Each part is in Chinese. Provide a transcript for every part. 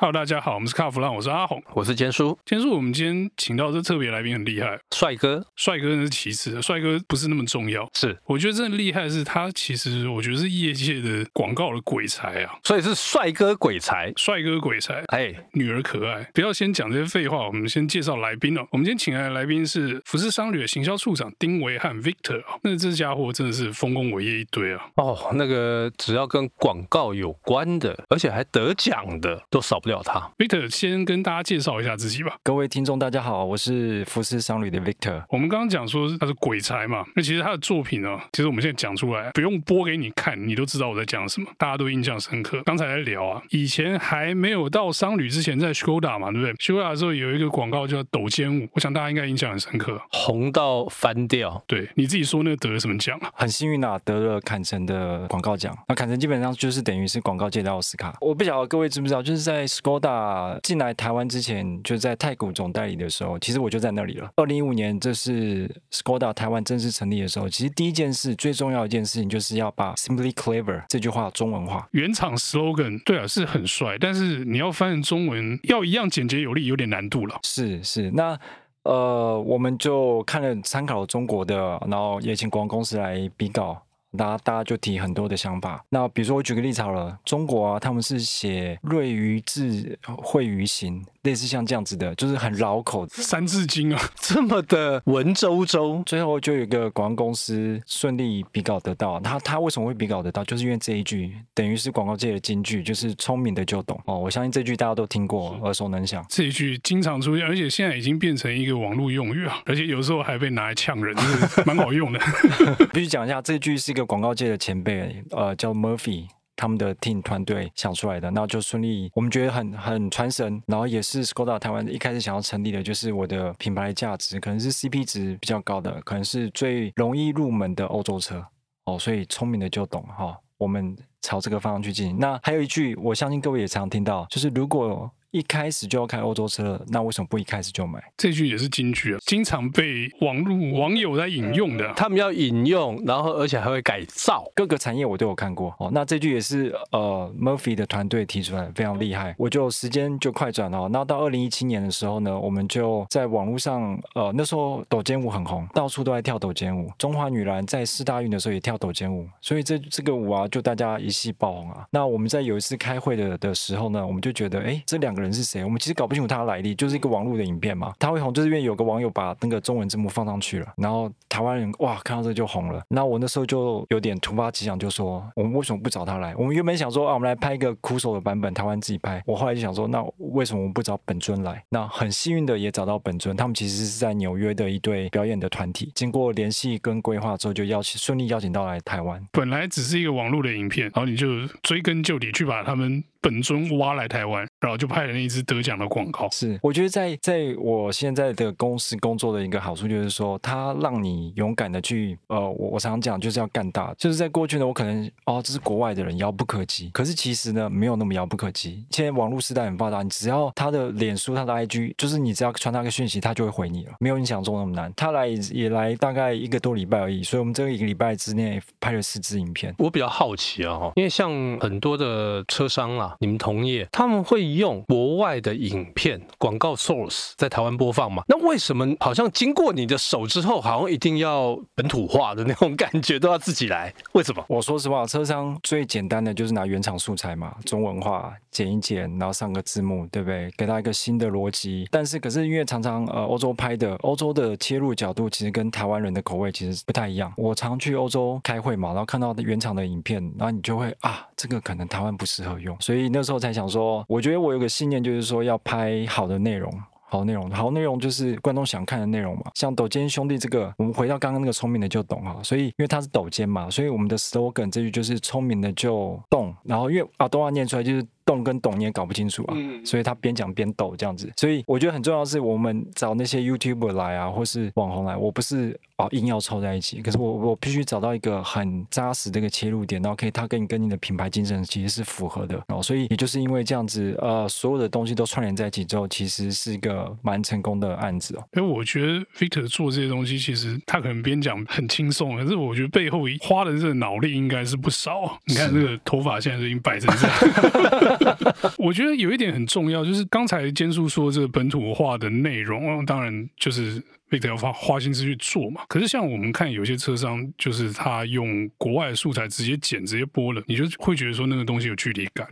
Hello，大家好，我们是卡弗朗，我是阿红，我是坚叔。坚叔，我们今天请到这特别来宾很厉害，帅哥，帅哥那是其次，帅哥不是那么重要。是，我觉得真的厉害的是他，其实我觉得是业界的广告的鬼才啊，所以是帅哥鬼才，帅哥鬼才，哎，女儿可爱。不要先讲这些废话，我们先介绍来宾哦。我们今天请来的来宾是服饰商旅的行销处长丁维汉 Victor，那这家伙真的是丰功伟业一堆啊。哦，那个只要跟广告有关的，而且还得奖的，都少不了他。Victor。先跟大家介绍一下自己吧。各位听众，大家好，我是福斯商旅的 Victor。我们刚刚讲说他是鬼才嘛，那其实他的作品呢，其实我们现在讲出来，不用播给你看，你都知道我在讲什么，大家都印象深刻。刚才在聊啊，以前还没有到商旅之前，在 Skoda 嘛，对不对？Skoda 的时候有一个广告叫抖肩舞，我想大家应该印象很深刻，红到翻掉。对，你自己说那个得了什么奖啊？很幸运啊，得了坎城的广告奖。那坎城基本上就是等于是广告界的奥斯卡。我不晓得各位知不知道，就是在 Skoda 进来台湾之前，就在太古总代理的时候，其实我就在那里了。二零一五年，这是 Skoda 台湾正式成立的时候。其实第一件事，最重要一件事情，就是要把 Simply Clever 这句话中文化。原厂 slogan 对啊，是很帅，但是你要翻译中文，要一样简洁有力，有点难度了。是是，那呃，我们就看了参考中国的，然后也请广告公司来比稿。大家大家就提很多的想法。那比如说我举个例子好了，中国啊，他们是写“瑞于智，惠于行”。类似像这样子的，就是很绕口《三字经》啊，这么的文绉绉。最后就有一个广告公司顺利比稿得到。他他为什么会比稿得到？就是因为这一句等于是广告界的金句，就是聪明的就懂哦。我相信这句大家都听过，耳熟能详。这一句经常出现，而且现在已经变成一个网络用语啊，而且有时候还被拿来呛人，就是蛮好用的。必须讲一下，这句是一个广告界的前辈，呃，叫 Murphy。他们的 team 团队想出来的，那就顺利，我们觉得很很传神，然后也是 Skoda 台湾一开始想要成立的，就是我的品牌价值可能是 CP 值比较高的，可能是最容易入门的欧洲车哦，所以聪明的就懂哈、我们朝这个方向去进。那还有一句，我相信各位也常听到，就是如果。一开始就要开欧洲车，那为什么不一开始就买？这句也是金句啊，经常被网络网友在引用的。他们要引用，然后而且还会改造。各个产业我都有看过哦。那这句也是呃 Murphy 的团队提出来，非常厉害。我就时间就快转了。那到二零一七年的时候呢，我们就在网络上呃那时候抖肩舞很红，到处都在跳抖肩舞。中华女篮在四大运的时候也跳抖肩舞，所以这这个舞啊就大家一夕爆红啊。那我们在有一次开会的的时候呢，我们就觉得哎这两人是谁？我们其实搞不清楚他的来历，就是一个网络的影片嘛。他会红，就是因为有个网友把那个中文字幕放上去了，然后台湾人哇看到这就红了。那我那时候就有点突发奇想，就说我们为什么不找他来？我们原本想说啊，我们来拍一个苦手的版本，台湾自己拍。我后来就想说，那为什么我们不找本尊来？那很幸运的也找到本尊，他们其实是在纽约的一对表演的团体，经过联系跟规划之后，就邀请顺利邀请到来台湾。本来只是一个网络的影片，然后你就追根究底去把他们。本尊挖来台湾，然后就拍了那一支得奖的广告。是，我觉得在在我现在的公司工作的一个好处就是说，它让你勇敢的去，呃，我我常常讲就是要干大。就是在过去呢，我可能哦，这是国外的人遥不可及，可是其实呢，没有那么遥不可及。现在网络时代很发达，你只要他的脸书、他的 IG，就是你只要传他个讯息，他就会回你了，没有你想中那么难。他来也来大概一个多礼拜而已，所以我们这个一个礼拜之内拍了四支影片。我比较好奇啊，因为像很多的车商啊。你们同业他们会用国外的影片广告 source 在台湾播放吗？那为什么好像经过你的手之后，好像一定要本土化的那种感觉都要自己来？为什么？我说实话，车商最简单的就是拿原厂素材嘛，中文化剪一剪，然后上个字幕，对不对？给他一个新的逻辑。但是可是因为常常呃欧洲拍的，欧洲的切入角度其实跟台湾人的口味其实不太一样。我常去欧洲开会嘛，然后看到原厂的影片，然后你就会啊，这个可能台湾不适合用，所以。所以那时候才想说，我觉得我有个信念，就是说要拍好的内容，好内容，好内容就是观众想看的内容嘛。像抖肩兄弟这个，我们回到刚刚那个聪明的就懂哈。所以因为他是抖肩嘛，所以我们的 slogan 这句就是聪明的就动。然后因为啊，都要念出来就是。动跟懂你也搞不清楚啊，所以他边讲边抖这样子，所以我觉得很重要的是，我们找那些 YouTuber 来啊，或是网红来，我不是啊硬要凑在一起，可是我我必须找到一个很扎实的一个切入点，然后可以他跟你跟你的品牌精神其实是符合的，然后所以也就是因为这样子，呃，所有的东西都串联在一起之后，其实是一个蛮成功的案子哦。因为我觉得 Victor 做这些东西，其实他可能边讲很轻松，可是我觉得背后花的这个脑力应该是不少。你看这个头发现在都已经摆成这样。我觉得有一点很重要，就是刚才坚叔说这个本土化的内容，当然就是。Victor 要花花心思去做嘛？可是像我们看有些车商，就是他用国外的素材直接剪、直接播了，你就会觉得说那个东西有距离感，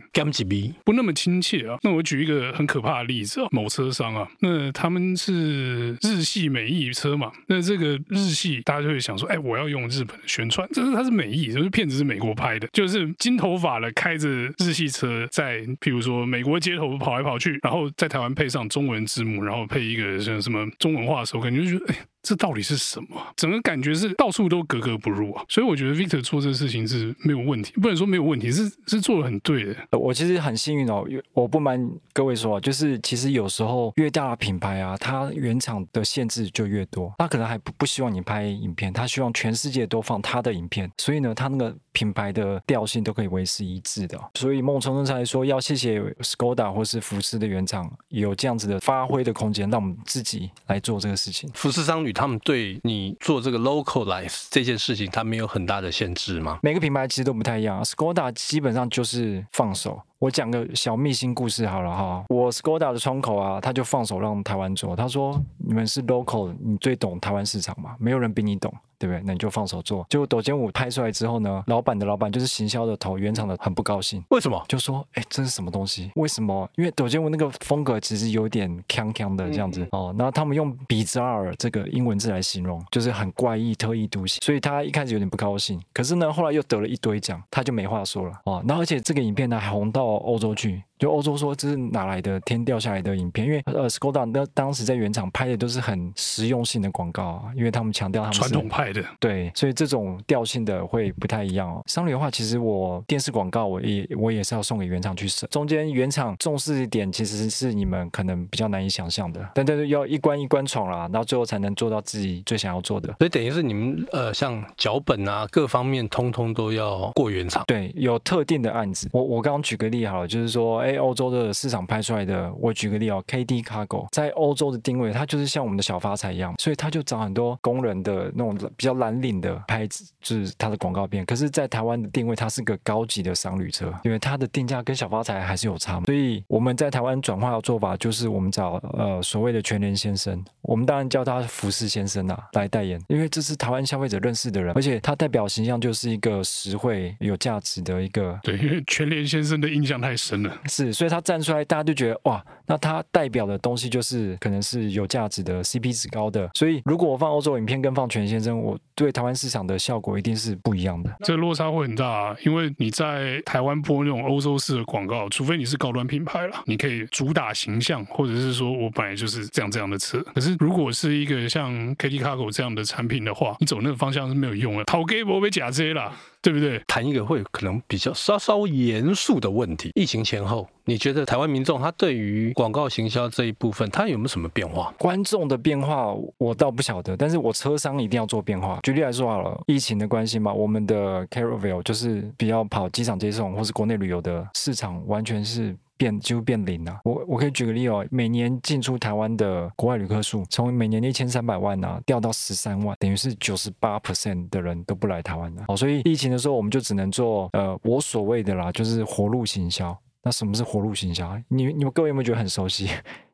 不那么亲切啊。那我举一个很可怕的例子啊，某车商啊，那他们是日系美意车嘛，那这个日系大家就会想说，哎，我要用日本的宣传，这是它是美意，就是片子是美国拍的，就是金头发的开着日系车在，譬如说美国街头跑来跑去，然后在台湾配上中文字幕，然后配一个像什么中文化的时候，感觉。就哎。这到底是什么？整个感觉是到处都格格不入啊！所以我觉得 Victor 做这个事情是没有问题，不能说没有问题，是是做的很对的。我其实很幸运哦，我不瞒各位说，就是其实有时候越大的品牌啊，它原厂的限制就越多，它可能还不不希望你拍影片，它希望全世界都放它的影片，所以呢，它那个品牌的调性都可以维持一致的。所以孟冲生才说，要谢谢 Skoda 或是福斯的原厂有这样子的发挥的空间，让我们自己来做这个事情。福斯商旅。他们对你做这个 localize 这件事情，他没有很大的限制吗？每个品牌其实都不太一样。Skoda 基本上就是放手。我讲个小秘辛故事好了哈，我 Skoda 的窗口啊，他就放手让台湾做。他说：“你们是 local，你最懂台湾市场嘛，没有人比你懂。”对不对？那你就放手做。结果抖肩舞拍出来之后呢，老板的老板就是行销的头，原厂的很不高兴。为什么？就说：“哎，这是什么东西？为什么？因为抖肩舞那个风格其实有点锵锵的这样子、嗯、哦。然后他们用 bizarre 这个英文字来形容，就是很怪异、特异独行。所以他一开始有点不高兴。可是呢，后来又得了一堆奖，他就没话说了哦。然后而且这个影片呢还红到欧洲去。”就欧洲说这是哪来的天掉下来的影片？因为呃，Skoda 那当时在原厂拍的都是很实用性的广告啊，因为他们强调他们传统派的，对，所以这种调性的会不太一样哦。商旅的话，其实我电视广告我也我也是要送给原厂去审，中间原厂重视一点，其实是你们可能比较难以想象的，但但是要一关一关闯啦，然后最后才能做到自己最想要做的。所以等于是你们呃，像脚本啊，各方面通通都要过原厂。对，有特定的案子，我我刚刚举个例好了，就是说。哎，欧洲的市场拍出来的，我举个例哦，KD Cargo 在欧洲的定位，它就是像我们的小发财一样，所以它就找很多工人的那种比较蓝领的牌子，就是它的广告片。可是，在台湾的定位，它是个高级的商旅车，因为它的定价跟小发财还是有差。所以我们在台湾转化的做法，就是我们找呃所谓的全联先生，我们当然叫他服饰先生啊来代言，因为这是台湾消费者认识的人，而且他代表形象就是一个实惠、有价值的一个。对，因为全联先生的印象太深了。是，所以他站出来，大家就觉得哇，那他代表的东西就是可能是有价值的，CP 值高的。所以如果我放欧洲影片跟放全先生，我对台湾市场的效果一定是不一样的。这落差会很大啊，因为你在台湾播那种欧洲式的广告，除非你是高端品牌了，你可以主打形象，或者是说我本来就是这样这样的车。可是如果是一个像 K T Cargo 这样的产品的话，你走那个方向是没有用的，讨给我被假这啦。对不对？谈一个会可能比较稍稍严肃的问题。疫情前后，你觉得台湾民众他对于广告行销这一部分，他有没有什么变化？观众的变化我倒不晓得，但是我车商一定要做变化。举例来说好了，疫情的关系嘛，我们的 Caravelle 就是比较跑机场接送或是国内旅游的市场，完全是。变几乎变零了。我我可以举个例哦，每年进出台湾的国外旅客数，从每年的一千三百万啊，掉到十三万，等于是九十八 percent 的人都不来台湾了。哦，所以疫情的时候，我们就只能做呃，我所谓的啦，就是活路行销。那什么是活路行销？你你们各位有没有觉得很熟悉？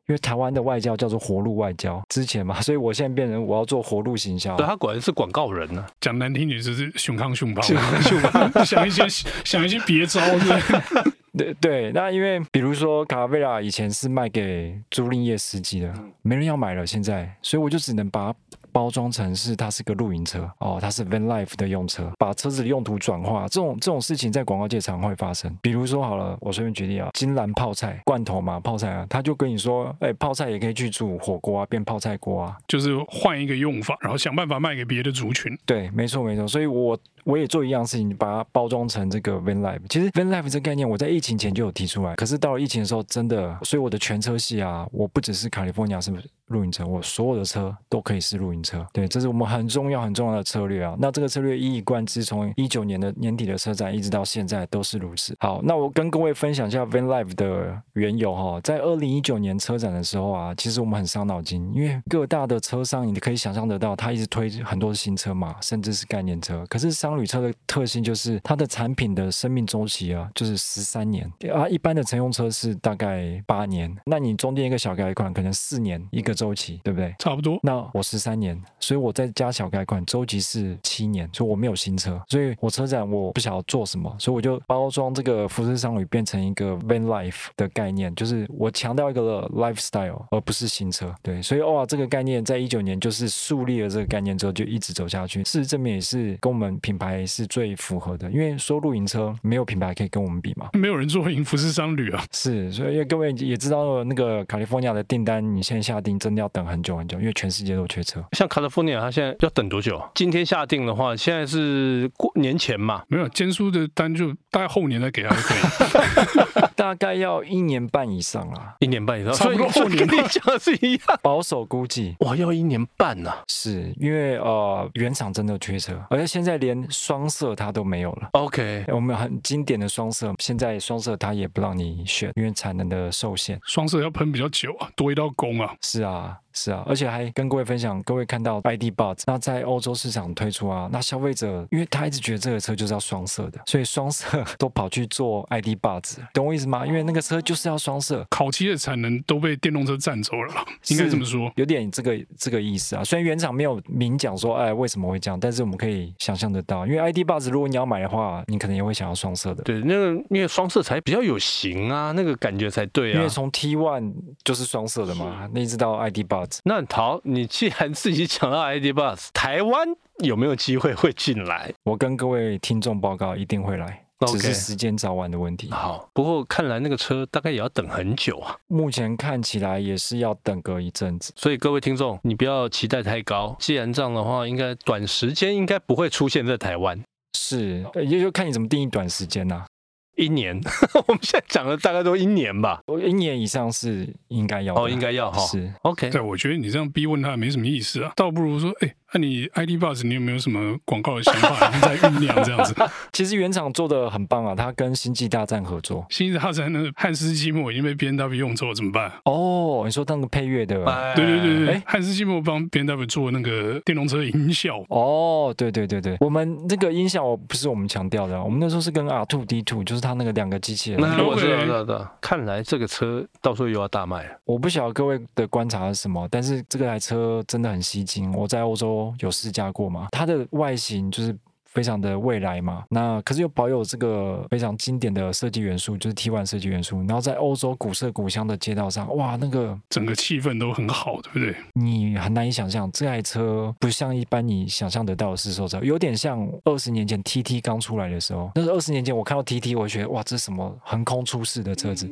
因为台湾的外交叫做活路外交，之前嘛，所以我现在变成我要做活路行销。对，他果然是广告人呢、啊，讲难听点就是熊康熊胖，想一些想一些别招是。对对，那因为比如说卡维拉以前是卖给租赁业司机的，没人要买了，现在，所以我就只能把它包装成是它是个露营车哦，它是 van life 的用车，把车子的用途转化，这种这种事情在广告界常会发生。比如说好了，我随便举例啊，金兰泡菜罐头嘛，泡菜啊，他就跟你说，哎，泡菜也可以去煮火锅啊，变泡菜锅啊，就是换一个用法，然后想办法卖给别的族群。对，没错没错，所以我。我也做一样事情，把它包装成这个 van life。其实 van life 这个概念，我在疫情前就有提出来，可是到了疫情的时候，真的，所以我的全车系啊，我不只是 California 是露营车，我所有的车都可以是露营车。对，这是我们很重要很重要的策略啊。那这个策略一以贯之，从一九年的年底的车展一直到现在都是如此。好，那我跟各位分享一下 Van Life 的缘由哈。在二零一九年车展的时候啊，其实我们很伤脑筋，因为各大的车商你可以想象得到，他一直推很多新车嘛，甚至是概念车。可是商旅车的特性就是它的产品的生命周期啊，就是十三年啊，一般的乘用车是大概八年，那你中间一个小改款可能四年一个周期，对不对？差不多。那我十三年，所以我再加小改款，周期是七年，所以我没有新车，所以我车展我不想要做什么，所以我就包装这个福斯商旅变成一个 van life 的概念，就是我强调一个 lifestyle，而不是新车。对，所以哇，这个概念在一九年就是树立了这个概念之后，就一直走下去。事实证明也是跟我们品牌是最符合的，因为说露营车没有品牌可以跟我们比嘛，没有人做营服饰商旅啊。是，所以因为各位也知道那个 California 的订单，你现在下订真的要等很久很久，因为全世界都缺车。像 California，它现在要等多久？今天下订的话，现在是过年前嘛？没有，坚叔的单就大概后年再给他就可以。大概要一年半以上啊，一年半以上，差不多后年跟你讲的是一样。保守估计，哇，要一年半呢、啊！是因为呃，原厂真的缺车，而且现在连双色它都没有了。OK，我们很经典的双色，现在双色它也不让你选，因为产能的受限。双色要喷比较久啊，多一道工啊。是啊。是啊，而且还跟各位分享，各位看到 ID Buzz，那在欧洲市场推出啊，那消费者因为他一直觉得这个车就是要双色的，所以双色 都跑去做 ID Buzz，懂我意思吗？因为那个车就是要双色，烤漆的产能都被电动车占走了，应该这么说，有点这个这个意思啊。虽然原厂没有明讲说，哎，为什么会这样，但是我们可以想象得到，因为 ID Buzz 如果你要买的话，你可能也会想要双色的。对，那个因为双色才比较有型啊，那个感觉才对啊。因为从 T One 就是双色的嘛，那一直到 ID 那陶。你既然自己讲到 ID Buzz，台湾有没有机会会进来？我跟各位听众报告，一定会来.只是时间早晚的问题。好，不过看来那个车大概也要等很久啊。目前看起来也是要等个一阵子，所以各位听众，你不要期待太高。既然这样的话，应该短时间应该不会出现在台湾。是，也就看你怎么定义短时间呐、啊。一年，我们现在讲的大概都一年吧。一年以上是应该要，哦，应该要哈。是，OK。对，我觉得你这样逼问他没什么意思啊，倒不如说，哎。那你 ID Buzz，你有没有什么广告的想法？你在酝酿这样子。其实原厂做的很棒啊，他跟星际大战合作。星际大战的汉斯季默已经被 BMW 用走了，怎么办？哦，你说当个配乐的？对对对对，汉斯季默帮 BMW 做那个电动车音效。哦，对对对对，我们这个音效不是我们强调的，我们那时候是跟 R Two D Two，就是他那个两个机器人。那我知道，知道，知道。看来这个车到时候又要大卖了。我不晓得各位的观察是什么，但是这个台车真的很吸睛。我在欧洲有试驾过嘛，它的外形就是非常的未来嘛，那可是又保有这个非常经典的设计元素，就是 T one 设计元素。然后在欧洲古色古香的街道上，哇，那个整个气氛都很好，对不对？你很难以想象这台车不像一般你想象得到的试售车，有点像二十年前 TT 刚出来的时候。那是二十年前我看到 TT，我觉得哇，这是什么横空出世的车子。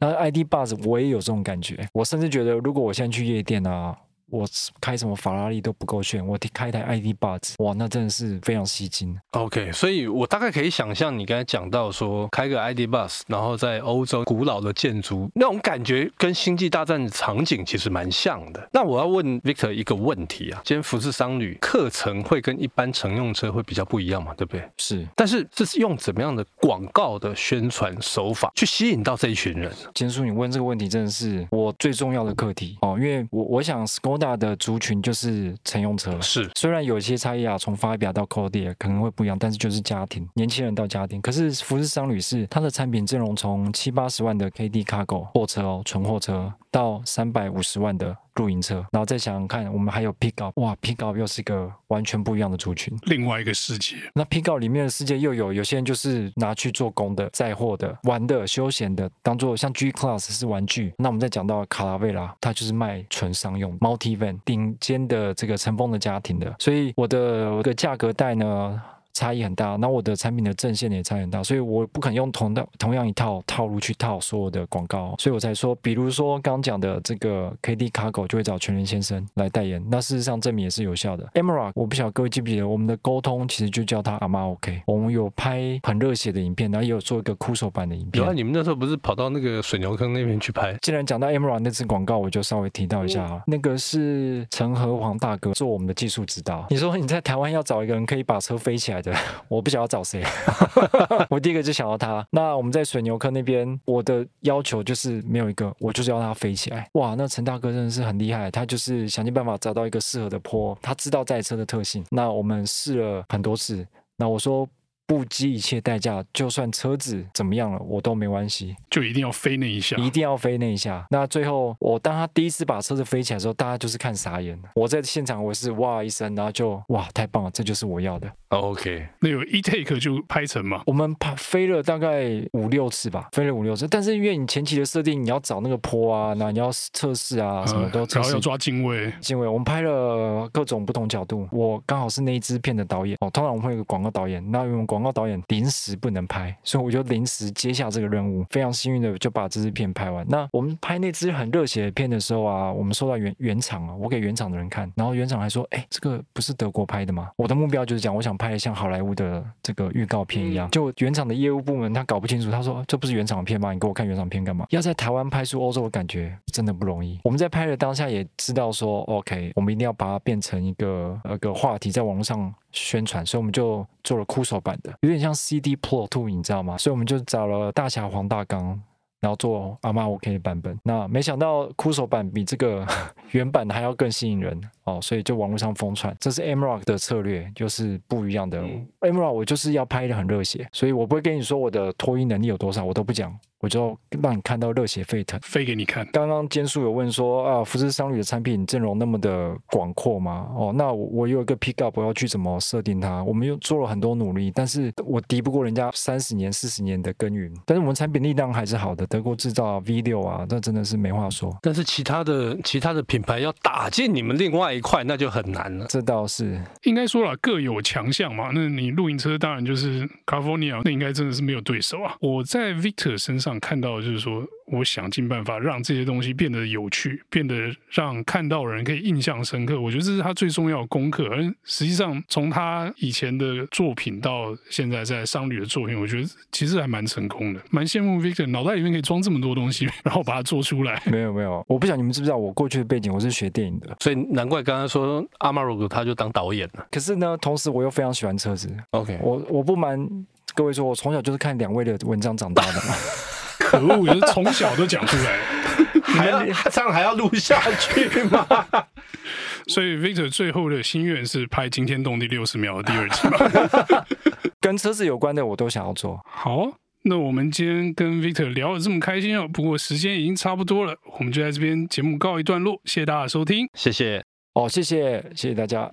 然后 ID Buzz 我也有这种感觉，我甚至觉得如果我现在去夜店啊。我开什么法拉利都不够炫，我开一台 ID Buzz，哇，那真的是非常吸睛。OK，所以我大概可以想象你刚才讲到说开个 ID Buzz，然后在欧洲古老的建筑那种感觉，跟星际大战的场景其实蛮像的。那我要问 Victor 一个问题啊，今天服饰商旅课程会跟一般乘用车会比较不一样嘛？对不对？是，但是这是用怎么样的广告的宣传手法去吸引到这一群人？坚叔，你问这个问题真的是我最重要的课题哦，因为我我想大的族群就是乘用车，是虽然有一些差异啊，从法比亚到 Kodiaq 可能会不一样，但是就是家庭年轻人到家庭。可是福斯商旅是它的产品阵容从七八十万的 KD Cargo 货车哦，纯货车到三百五十万的露营车，然后再想想看，我们还有 Pickup，哇，Pickup 又是一个完全不一样的族群，另外一个世界。那 Pickup 里面的世界又有有些人就是拿去做工的、载货的、玩的、休闲的，当做像 G Class 是玩具。那我们再讲到卡拉维拉，它就是卖纯商用 Multi Van 顶尖的这个尘封的家庭的。所以我的我的价格带呢，差异很大，那我的产品的阵线也差异很大，所以我不肯用同的同样一套套路去套所有的广告，所以我才说，比如说刚讲的这个 KD Cargo 就会找全联先生来代言，那事实上证明也是有效的。Amerok 我不晓得各位记不记得，我们的沟通其实就叫他阿妈 OK，我们有拍很热血的影片，然后也有做一个枯手版的影片。有啊，你们那时候不是跑到那个水牛坑那边去拍？既然讲到 Amerok 那支广告，我就稍微提到一下啊，那个是陈和黄大哥做我们的技术指导。你说你在台湾要找一个人可以把车飞起来对，我不想要找谁，我第一个就想要他。那我们在水牛坑那边，我的要求就是没有一个，我就是要他飞起来。哇，那陈大哥真的是很厉害，他就是想尽办法找到一个适合的坡，他知道赛车的特性。那我们试了很多次，那我说。不计一切代价，就算车子怎么样了，我都没关系，就一定要飞那一下，一定要飞那一下。那最后，我当他第一次把车子飞起来的时候，大家就是看傻眼了。我在现场，我是哇一声，然后就哇太棒了，这就是我要的。OK，那有一 take 就拍成吗？我们拍飞了大概五六次吧，飞了五六次。但是因为你前期的设定，你要找那个坡啊，那你要测试啊，什么都测试，然后要抓经纬，经纬。我们拍了各种不同角度。我刚好是那一支片的导演哦，通常我们会有个广告导演，那因为广告导演临时不能拍，所以我就临时接下这个任务，非常幸运的就把这支片拍完。那我们拍那支很热血的片的时候啊，我们收到原原厂啊，我给原厂的人看，然后原厂还说，哎，这个不是德国拍的吗？我的目标就是讲，我想拍像好莱坞的这个预告片一样。就原厂的业务部门他搞不清楚，他说这不是原厂片吗？你给我看原厂片干嘛？要在台湾拍出欧洲的感觉，真的不容易。我们在拍的当下也知道说，OK，我们一定要把它变成一个呃个话题，在网络上。宣传，所以我们就做了枯手版的，有点像 CD Pro Two，你知道吗？所以我们就找了大侠黄大刚，然后做阿妈 OK 的版本。那没想到枯手版比这个 原版的还要更吸引人哦，所以就网络上疯传。这是 Amerok 的策略，就是不一样的。嗯、Amerok 我就是要拍的很热血，所以我不会跟你说我的脱衣能力有多少，我都不讲。我就让你看到热血沸腾，飞给你看。刚刚坚叔有问说啊，福斯商旅的产品阵容那么的广阔吗？哦，那我有一个 pick up，我要去怎么设定它？我们又做了很多努力，但是我敌不过人家三十年、四十年的耕耘。但是我们产品力量还是好的，德国制造 V 六啊，那真的是没话说。但是其他的其他的品牌要打进你们另外一块，那就很难了。这倒是应该说了，各有强项嘛。那你露营车当然就是 California，那应该真的是没有对手啊。我在 Victor 身上。看到就是说，我想尽办法让这些东西变得有趣，变得让看到人可以印象深刻。我觉得这是他最重要的功课。而实际上，从他以前的作品到现在在商旅的作品，我觉得其实还蛮成功的。蛮羡慕 Victor 脑袋里面可以装这么多东西，然后把它做出来。没有没有，我不晓得你们知不知道我过去的背景，我是学电影的，所以难怪刚刚说阿马鲁他就当导演了。可是呢，同时我又非常喜欢车子。OK，我我不瞒各位说，我从小就是看两位的文章长大的嘛。可恶，就是从小都讲出来，还要这样还要录下去吗？所以 Victor 最后的心愿是拍惊天动地六十秒的第二集嘛？跟车子有关的我都想要做。好，那我们今天跟 Victor 聊得这么开心哦，不过时间已经差不多了，我们就在这边节目告一段落，谢谢大家收听，谢谢，哦，谢谢，谢谢大家。